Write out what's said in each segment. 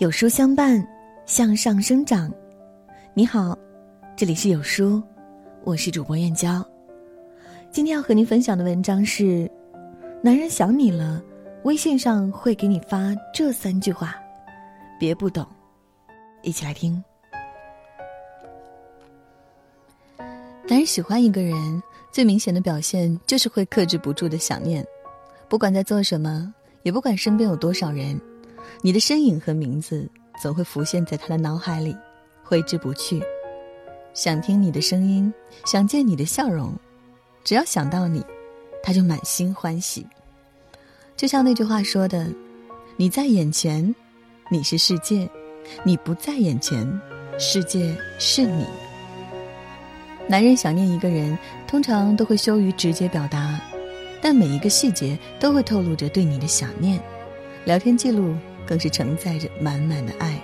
有书相伴，向上生长。你好，这里是有书，我是主播燕娇。今天要和您分享的文章是：男人想你了，微信上会给你发这三句话，别不懂。一起来听。男人喜欢一个人，最明显的表现就是会克制不住的想念，不管在做什么，也不管身边有多少人。你的身影和名字总会浮现在他的脑海里，挥之不去。想听你的声音，想见你的笑容，只要想到你，他就满心欢喜。就像那句话说的：“你在眼前，你是世界；你不在眼前，世界是你。”男人想念一个人，通常都会羞于直接表达，但每一个细节都会透露着对你的想念。聊天记录。更是承载着满满的爱。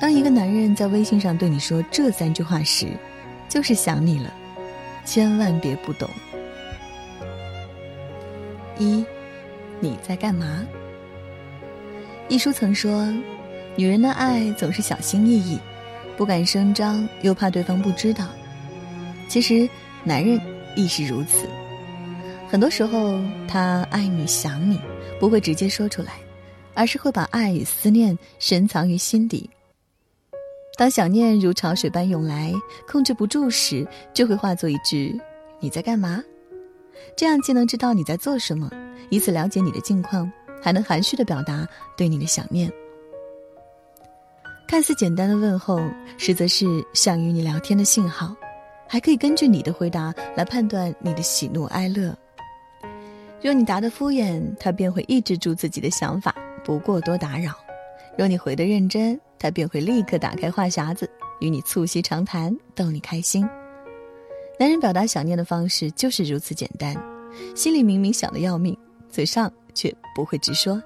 当一个男人在微信上对你说这三句话时，就是想你了，千万别不懂。一，你在干嘛？一书曾说，女人的爱总是小心翼翼，不敢声张，又怕对方不知道。其实，男人亦是如此。很多时候，他爱你、想你，不会直接说出来，而是会把爱与思念深藏于心底。当想念如潮水般涌来，控制不住时，就会化作一句“你在干嘛”。这样既能知道你在做什么，以此了解你的近况，还能含蓄的表达对你的想念。看似简单的问候，实则是想与你聊天的信号，还可以根据你的回答来判断你的喜怒哀乐。若你答得敷衍，他便会抑制住自己的想法，不过多打扰；若你回得认真，他便会立刻打开话匣子，与你促膝长谈，逗你开心。男人表达想念的方式就是如此简单，心里明明想的要命，嘴上却不会直说，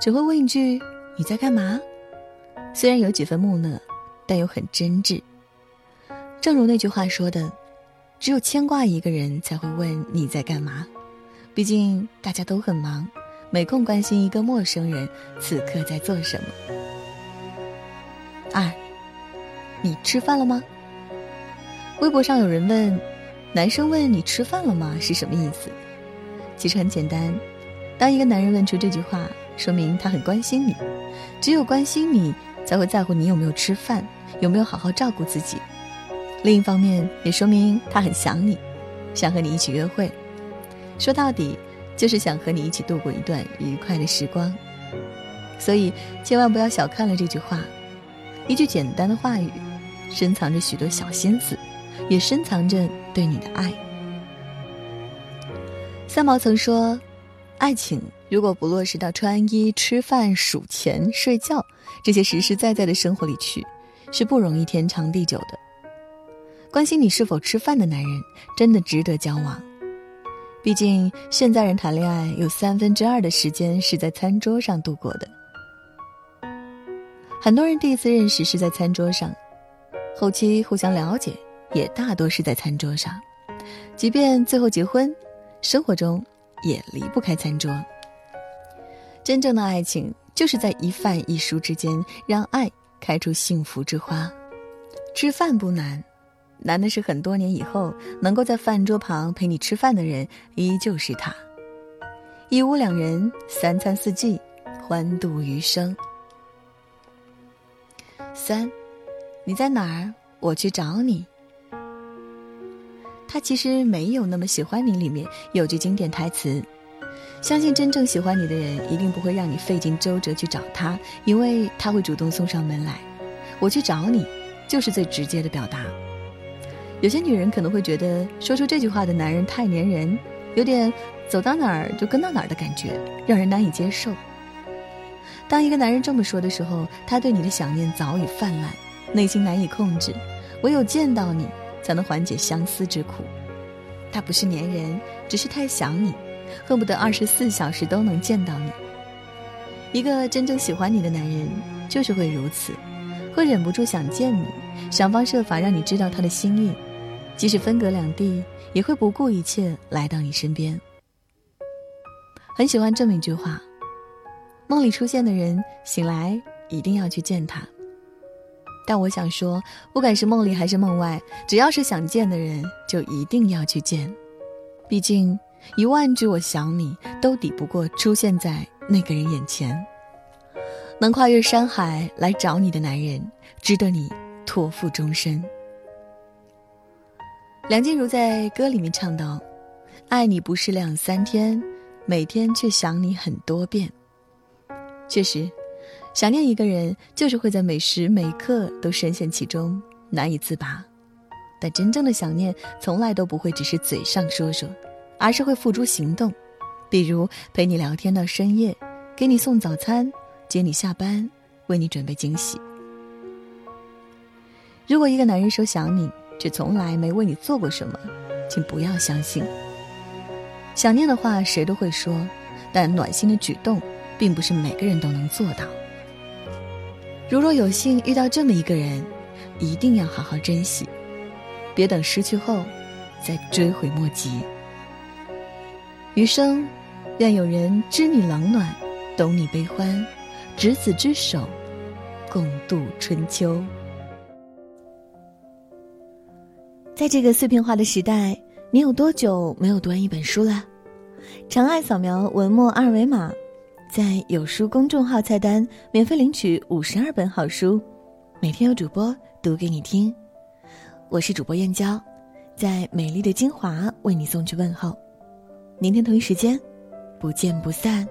只会问一句：“你在干嘛？”虽然有几分木讷，但又很真挚。正如那句话说的：“只有牵挂一个人，才会问你在干嘛。”毕竟大家都很忙，没空关心一个陌生人此刻在做什么。二，你吃饭了吗？微博上有人问，男生问你吃饭了吗是什么意思？其实很简单，当一个男人问出这句话，说明他很关心你。只有关心你，才会在乎你有没有吃饭，有没有好好照顾自己。另一方面，也说明他很想你，想和你一起约会。说到底，就是想和你一起度过一段愉快的时光，所以千万不要小看了这句话。一句简单的话语，深藏着许多小心思，也深藏着对你的爱。三毛曾说：“爱情如果不落实到穿衣、吃饭、数钱、睡觉这些实实在在的生活里去，是不容易天长地久的。”关心你是否吃饭的男人，真的值得交往。毕竟，现在人谈恋爱有三分之二的时间是在餐桌上度过的。很多人第一次认识是在餐桌上，后期互相了解也大多是在餐桌上。即便最后结婚，生活中也离不开餐桌。真正的爱情就是在一饭一书之间，让爱开出幸福之花。吃饭不难。难的是，很多年以后，能够在饭桌旁陪你吃饭的人，依旧是他。一屋两人，三餐四季，欢度余生。三，你在哪儿？我去找你。他其实没有那么喜欢你。里面有句经典台词：相信真正喜欢你的人，一定不会让你费尽周折去找他，因为他会主动送上门来。我去找你，就是最直接的表达。有些女人可能会觉得说出这句话的男人太粘人，有点走到哪儿就跟到哪儿的感觉，让人难以接受。当一个男人这么说的时候，他对你的想念早已泛滥，内心难以控制，唯有见到你才能缓解相思之苦。他不是粘人，只是太想你，恨不得二十四小时都能见到你。一个真正喜欢你的男人就是会如此，会忍不住想见你，想方设法让你知道他的心意。即使分隔两地，也会不顾一切来到你身边。很喜欢这么一句话：梦里出现的人，醒来一定要去见他。但我想说，不管是梦里还是梦外，只要是想见的人，就一定要去见。毕竟，一万句我想你，都抵不过出现在那个人眼前。能跨越山海来找你的男人，值得你托付终身。梁静茹在歌里面唱到：“爱你不是两三天，每天却想你很多遍。”确实，想念一个人，就是会在每时每刻都深陷其中，难以自拔。但真正的想念，从来都不会只是嘴上说说，而是会付诸行动。比如陪你聊天到深夜，给你送早餐。接你下班，为你准备惊喜。如果一个男人说想你，却从来没为你做过什么，请不要相信。想念的话谁都会说，但暖心的举动，并不是每个人都能做到。如若有幸遇到这么一个人，一定要好好珍惜，别等失去后，再追悔莫及。余生，愿有人知你冷暖，懂你悲欢。执子之手，共度春秋。在这个碎片化的时代，你有多久没有读完一本书了？长按扫描文末二维码，在有书公众号菜单免费领取五十二本好书，每天有主播读给你听。我是主播燕娇，在美丽的金华为你送去问候。明天同一时间，不见不散。